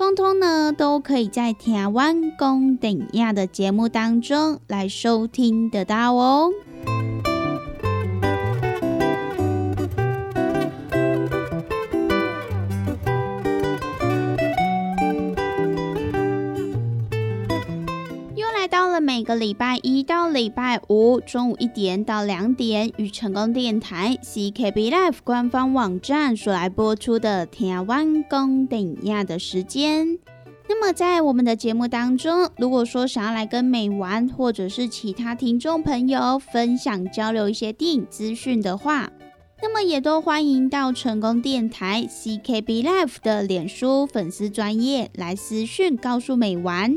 通通呢都可以在《台湾公等亚》的节目当中来收听得到哦。每个礼拜一到礼拜五中午一点到两点，与成功电台 CKB Life 官方网站所来播出的《天湾公等亚》的时间。那么在我们的节目当中，如果说想要来跟美玩或者是其他听众朋友分享交流一些电影资讯的话，那么也都欢迎到成功电台 CKB Life 的脸书粉丝专业来私讯告诉美玩。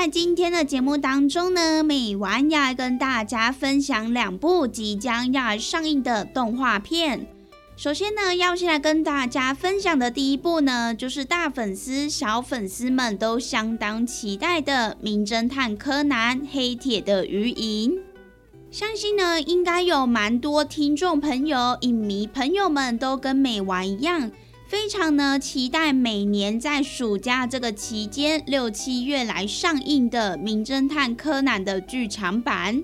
在今天的节目当中呢，美玩要跟大家分享两部即将要上映的动画片。首先呢，要先来跟大家分享的第一部呢，就是大粉丝、小粉丝们都相当期待的《名侦探柯南：黑铁的鱼影》。相信呢，应该有蛮多听众朋友、影迷朋友们都跟美玩一样。非常呢期待每年在暑假这个期间六七月来上映的《名侦探柯南》的剧场版，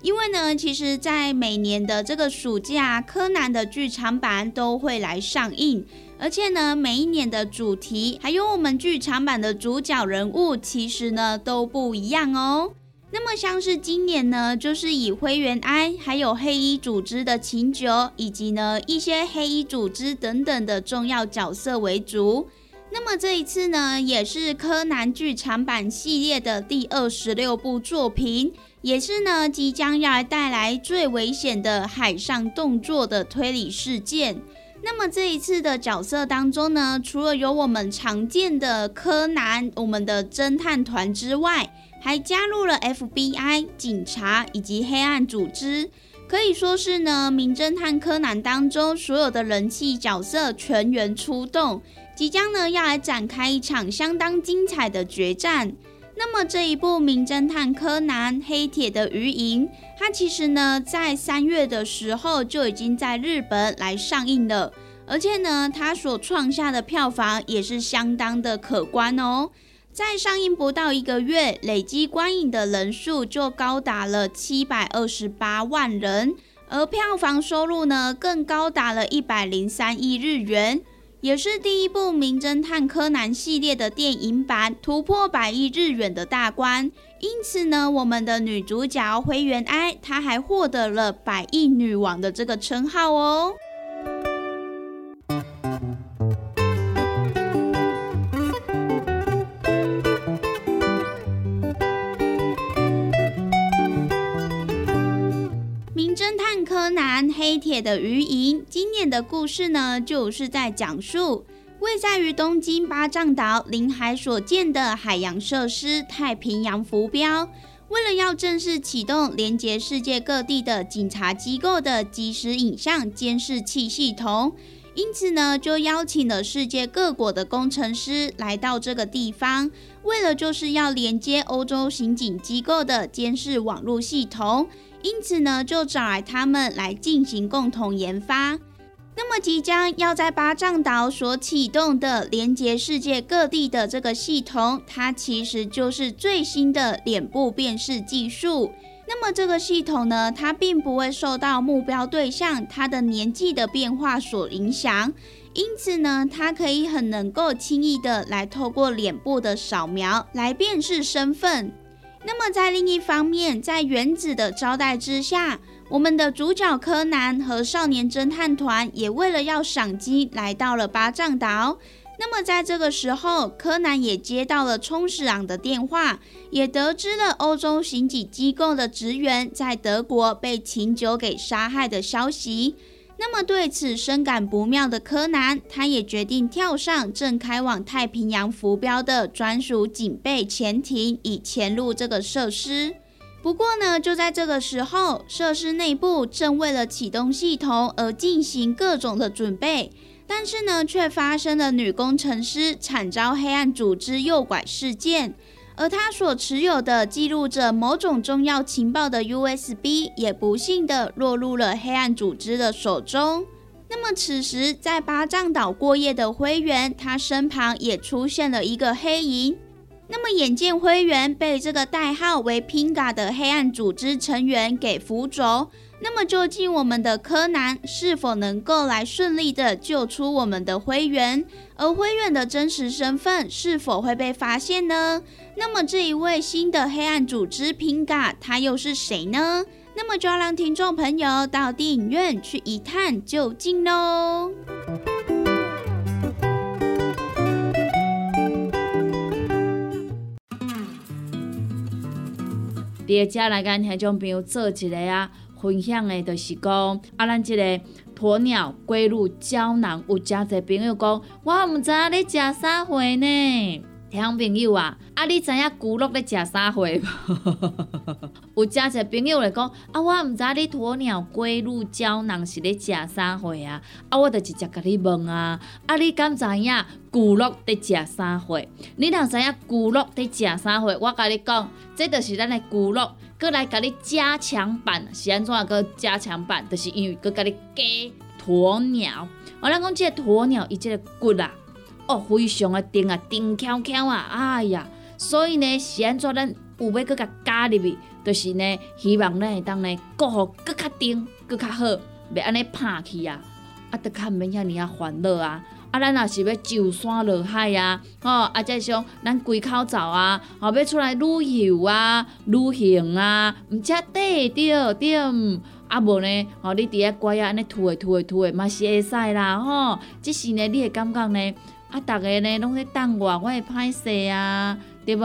因为呢，其实，在每年的这个暑假，柯南的剧场版都会来上映，而且呢，每一年的主题还有我们剧场版的主角人物，其实呢都不一样哦。那么像是今年呢，就是以灰原哀还有黑衣组织的琴酒，以及呢一些黑衣组织等等的重要角色为主。那么这一次呢，也是柯南剧场版系列的第二十六部作品，也是呢即将要来带来最危险的海上动作的推理事件。那么这一次的角色当中呢，除了有我们常见的柯南，我们的侦探团之外，还加入了 FBI、警察以及黑暗组织，可以说是呢《名侦探柯南》当中所有的人气角色全员出动，即将呢要来展开一场相当精彩的决战。那么这一部《名侦探柯南：黑铁的鱼影》，它其实呢在三月的时候就已经在日本来上映了，而且呢它所创下的票房也是相当的可观哦。在上映不到一个月，累计观影的人数就高达了七百二十八万人，而票房收入呢更高达了一百零三亿日元，也是第一部《名侦探柯南》系列的电影版突破百亿日元的大关。因此呢，我们的女主角灰原哀，她还获得了百亿女王的这个称号哦。南黑铁的鱼营，今年的故事呢，就是在讲述位在于东京八丈岛临海所建的海洋设施太平洋浮标，为了要正式启动连接世界各地的警察机构的即时影像监视器系统，因此呢，就邀请了世界各国的工程师来到这个地方，为了就是要连接欧洲刑警机构的监视网络系统。因此呢，就找来他们来进行共同研发。那么，即将要在巴掌岛所启动的连接世界各地的这个系统，它其实就是最新的脸部辨识技术。那么这个系统呢，它并不会受到目标对象它的年纪的变化所影响，因此呢，它可以很能够轻易的来透过脸部的扫描来辨识身份。那么在另一方面，在原子的招待之下，我们的主角柯南和少年侦探团也为了要赏金来到了巴掌岛。那么在这个时候，柯南也接到了冲使郎的电话，也得知了欧洲刑警机构的职员在德国被秦九给杀害的消息。那么对此深感不妙的柯南，他也决定跳上正开往太平洋浮标的专属警备潜艇，以潜入这个设施。不过呢，就在这个时候，设施内部正为了启动系统而进行各种的准备。但是呢，却发生了女工程师惨遭黑暗组织诱拐事件，而他所持有的记录着某种重要情报的 USB 也不幸的落入了黑暗组织的手中。那么此时，在巴掌岛过夜的灰原，他身旁也出现了一个黑影。那么眼见灰原被这个代号为 Pinga 的黑暗组织成员给俘走。那么究竟我们的柯南是否能够来顺利的救出我们的灰原？而灰原的真实身份是否会被发现呢？那么这一位新的黑暗组织 Pinga 他又是谁呢？那么就要让听众朋友到电影院去一探究竟喽！第二家来跟听众朋友做一个啊。分享的，就是讲啊，咱即个鸵鸟龟乳胶囊，有诚侪朋友讲，我毋知影你食啥货呢？听朋友啊，啊，你知影骨碌咧食啥货无？有诚侪朋友来讲，啊，我毋知你鸵鸟龟乳胶囊是咧食啥货啊？啊，我就直接甲你问啊，啊，你敢知影骨碌伫食啥货？你若知影骨碌伫食啥货，我甲你讲，这就是咱的骨碌。搁来甲你加强版是安怎个加强版？就是因为搁甲你加鸵鸟。我咱讲即个鸵鸟伊即个骨啊，哦，非常的顶啊，顶翘翘啊，哎呀！所以呢，是安怎咱有要搁甲加入去，就是呢，希望咱会当呢，过好搁较顶，搁较好，袂安尼拍去啊，啊，得较毋免遐尔啊烦恼啊。啊，咱若是要上山落海啊，吼，啊，再像咱归口走啊，吼，要出来旅游啊、旅行啊，毋则对着对，啊无呢，吼，你伫遐乖啊，安尼吐诶吐诶吐诶，嘛是会使啦，吼。即是呢，你会感觉呢，啊，逐个呢拢咧等我，我会歹势啊，对无？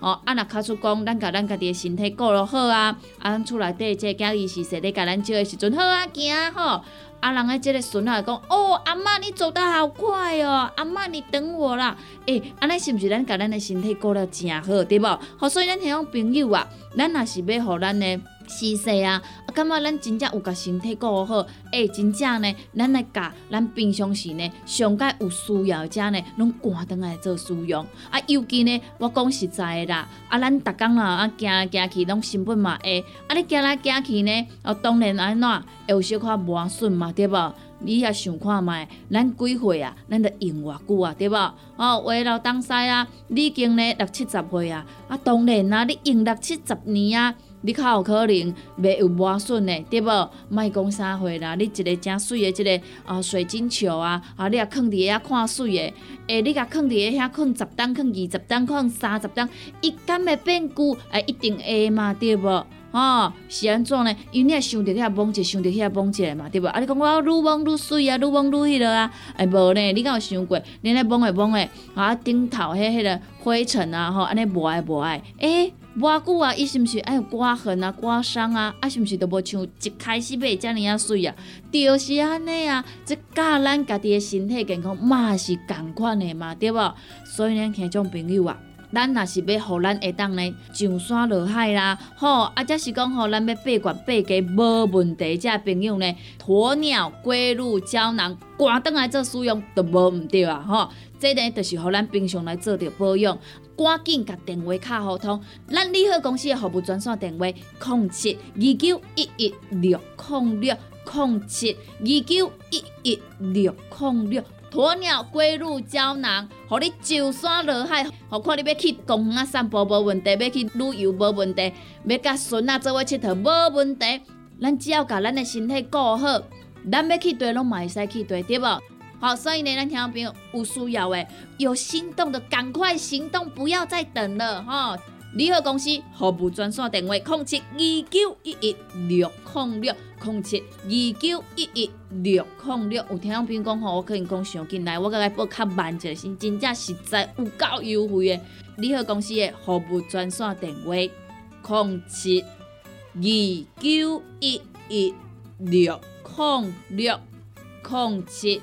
哦，啊，若卡出讲，咱甲咱家己诶身体顾落好啊，啊，咱厝内底即个囝己是说咧甲咱照诶时阵好啊，行吼。啊，人诶，即个孙仔讲，哦，阿妈你走得好快哦，阿妈你等我啦。诶，安尼是毋是咱甲咱诶身体顾了诚好，对无？好，所以咱迄种朋友啊，咱若是要互咱诶。是势啊，啊，感觉咱真正有甲身体顾好，诶，真正呢，咱来甲咱平常时呢，上届有需要者呢，拢赶倒来做使用。啊，尤其呢，我讲实在的啦，啊，咱逐工啦，啊，行来行去拢成本嘛会，啊，你行来行去呢，哦，当然安怎会有小可磨损嘛，对无？你也想看觅，咱几岁啊？咱得用偌久啊？对无？哦，话老东西啊，你已经呢六七十岁啊，啊，当然啊，你用六七十年啊。你较有可能袂有磨损的，对无？莫讲啥货啦，你一个正水的，一个啊水晶球啊，啊你啊放伫遐看水的，诶，你甲放伫遐放十担，放二十担，放三十担，伊敢会变旧？诶，一定会嘛，对无？吼，是安怎呢？因为你也想着遐摸者，想着遐摸者嘛，对无？啊，你讲我愈摸愈水啊，愈摸愈迄落啊，诶，无呢？你敢有想过？你咧摸诶摸诶，啊顶头迄迄个灰尘啊，吼，安尼无爱无爱，诶。偌久啊，伊是毋是爱有刮痕啊、刮伤啊？啊，是毋是都无像一开始买遮尔啊水啊？就是安尼啊，即教咱家己的身体健康嘛是共款的嘛，对无？所以呢，听种朋友啊，咱若是要互咱会当呢上山落海啦，吼，啊，则是讲吼，咱要八罐八家无问题，遮朋友呢，鸵鸟龟乳胶囊，赶倒来做使用都无毋对啊，吼，这呢就是互咱平常来做着保养。赶紧甲电话卡互通，咱利好公司的服务专线电话：零七二九一一六零六零七二九一一六零六。鸵鸟龟鹿胶囊，互你上山下海，何况你要去公园散步无问题，要去旅游无问题，要甲孙仔做伙佚佗无问题。咱只要甲咱的身体顾好，咱要去对拢嘛会使去对，对无？好，所以呢，咱听众朋友有需要的、有心动的，赶快行动，不要再等了哈！联合公司服务专线电话：零七二九一一六零六零七二九一一六零六。有听众朋友讲吼，我可能讲上进来，我甲伊报较慢者，是真正实在有够优惠的。联合公司的服务专线电话：零七二九一一六零六零七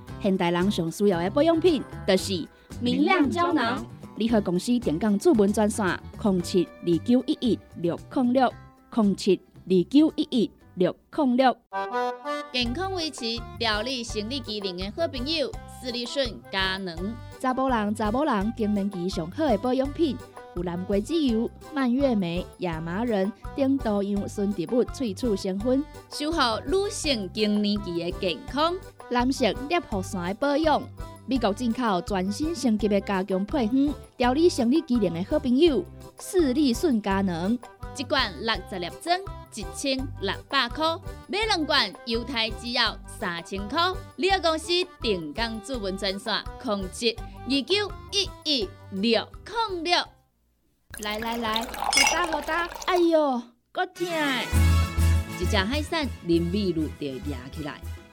现代人上需要的保养品，就是明亮胶囊。联合公司电讲主文专线：零七二九一一六零六零七二九一一。六控六，健康维持、调理生理机能的好朋友——斯利顺佳能。查甫人、查某人更年期上好的保养品，有蓝桂枝油、蔓越莓、亚麻仁等多样纯植物萃取成分，守护女性更年期的健康。男性尿酸的保养，美国进口全新升级的加强配方，调理生理机能的好朋友——视力顺佳能。一罐六十粒装，一千六百块；买两罐，犹太只要三千块。你个公司定岗主文专线：控制二九一一六零六。来来来，好打好打！哎呦，够痛！一只海扇林密路就压起来，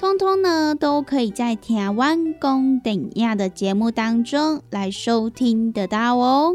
通通呢，都可以在台湾公顶亚的节目当中来收听得到哦。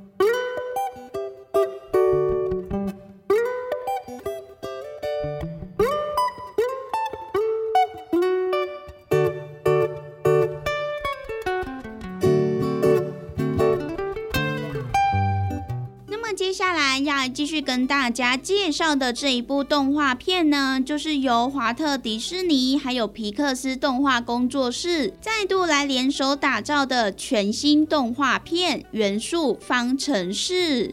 跟大家介绍的这一部动画片呢，就是由华特迪士尼还有皮克斯动画工作室再度来联手打造的全新动画片《元素方程式》。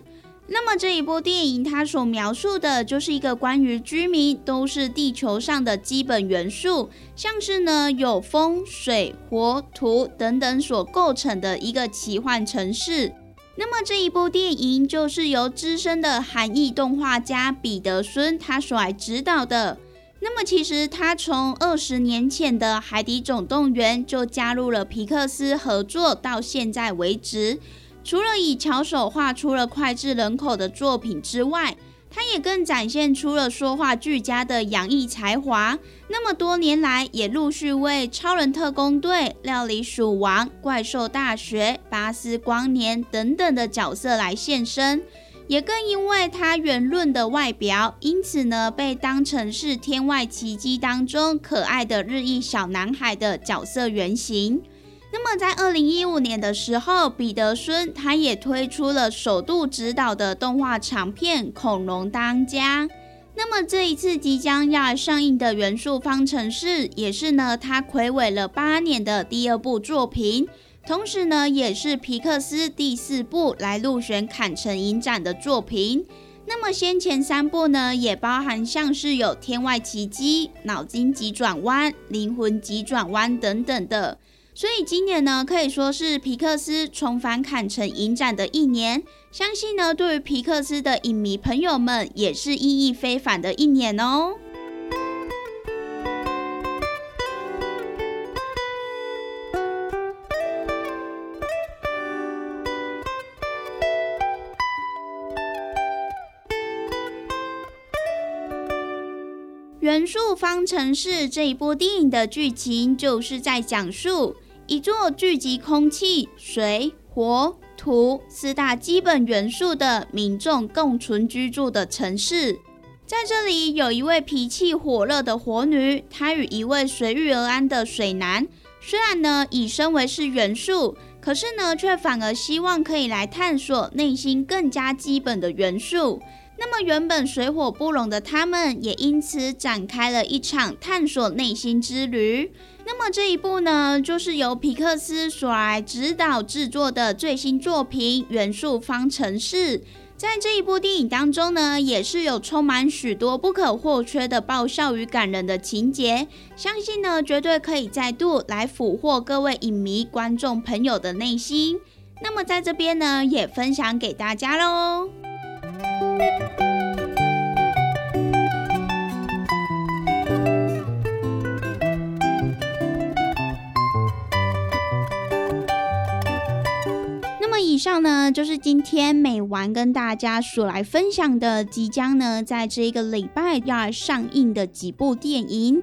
那么这一部电影，它所描述的就是一个关于居民都是地球上的基本元素，像是呢有风、水、火、土等等所构成的一个奇幻城市。那么这一部电影就是由资深的韩裔动画家彼得孙他所来指导的。那么其实他从二十年前的《海底总动员》就加入了皮克斯合作，到现在为止，除了以巧手画出了脍炙人口的作品之外，他也更展现出了说话俱佳的洋溢才华。那么多年来，也陆续为《超人特工队》《料理鼠王》《怪兽大学》《巴斯光年》等等的角色来现身。也更因为他圆润的外表，因此呢，被当成是《天外奇迹》当中可爱的日裔小男孩的角色原型。那么，在二零一五年的时候，彼得孙他也推出了首度执导的动画长片《恐龙当家》。那么，这一次即将要上映的《元素方程式》也是呢，他魁违了八年的第二部作品，同时呢，也是皮克斯第四部来入选坎城影展的作品。那么，先前三部呢，也包含像是有《天外奇迹》《脑筋急转弯》《灵魂急转弯》等等的。所以今年呢，可以说是皮克斯重返坎城影展的一年。相信呢，对于皮克斯的影迷朋友们，也是意义非凡的一年哦。《元素方程式》这一部电影的剧情，就是在讲述。一座聚集空气、水、火、土四大基本元素的民众共存居住的城市，在这里有一位脾气火热的火女，她与一位随遇而安的水男，虽然呢以身为是元素，可是呢却反而希望可以来探索内心更加基本的元素。那么原本水火不容的他们，也因此展开了一场探索内心之旅。那么这一部呢，就是由皮克斯所来指导制作的最新作品《元素方程式》。在这一部电影当中呢，也是有充满许多不可或缺的爆笑与感人的情节，相信呢，绝对可以再度来俘获各位影迷观众朋友的内心。那么在这边呢，也分享给大家喽。那么以上呢，就是今天美完跟大家所来分享的，即将呢在这一个礼拜要上映的几部电影。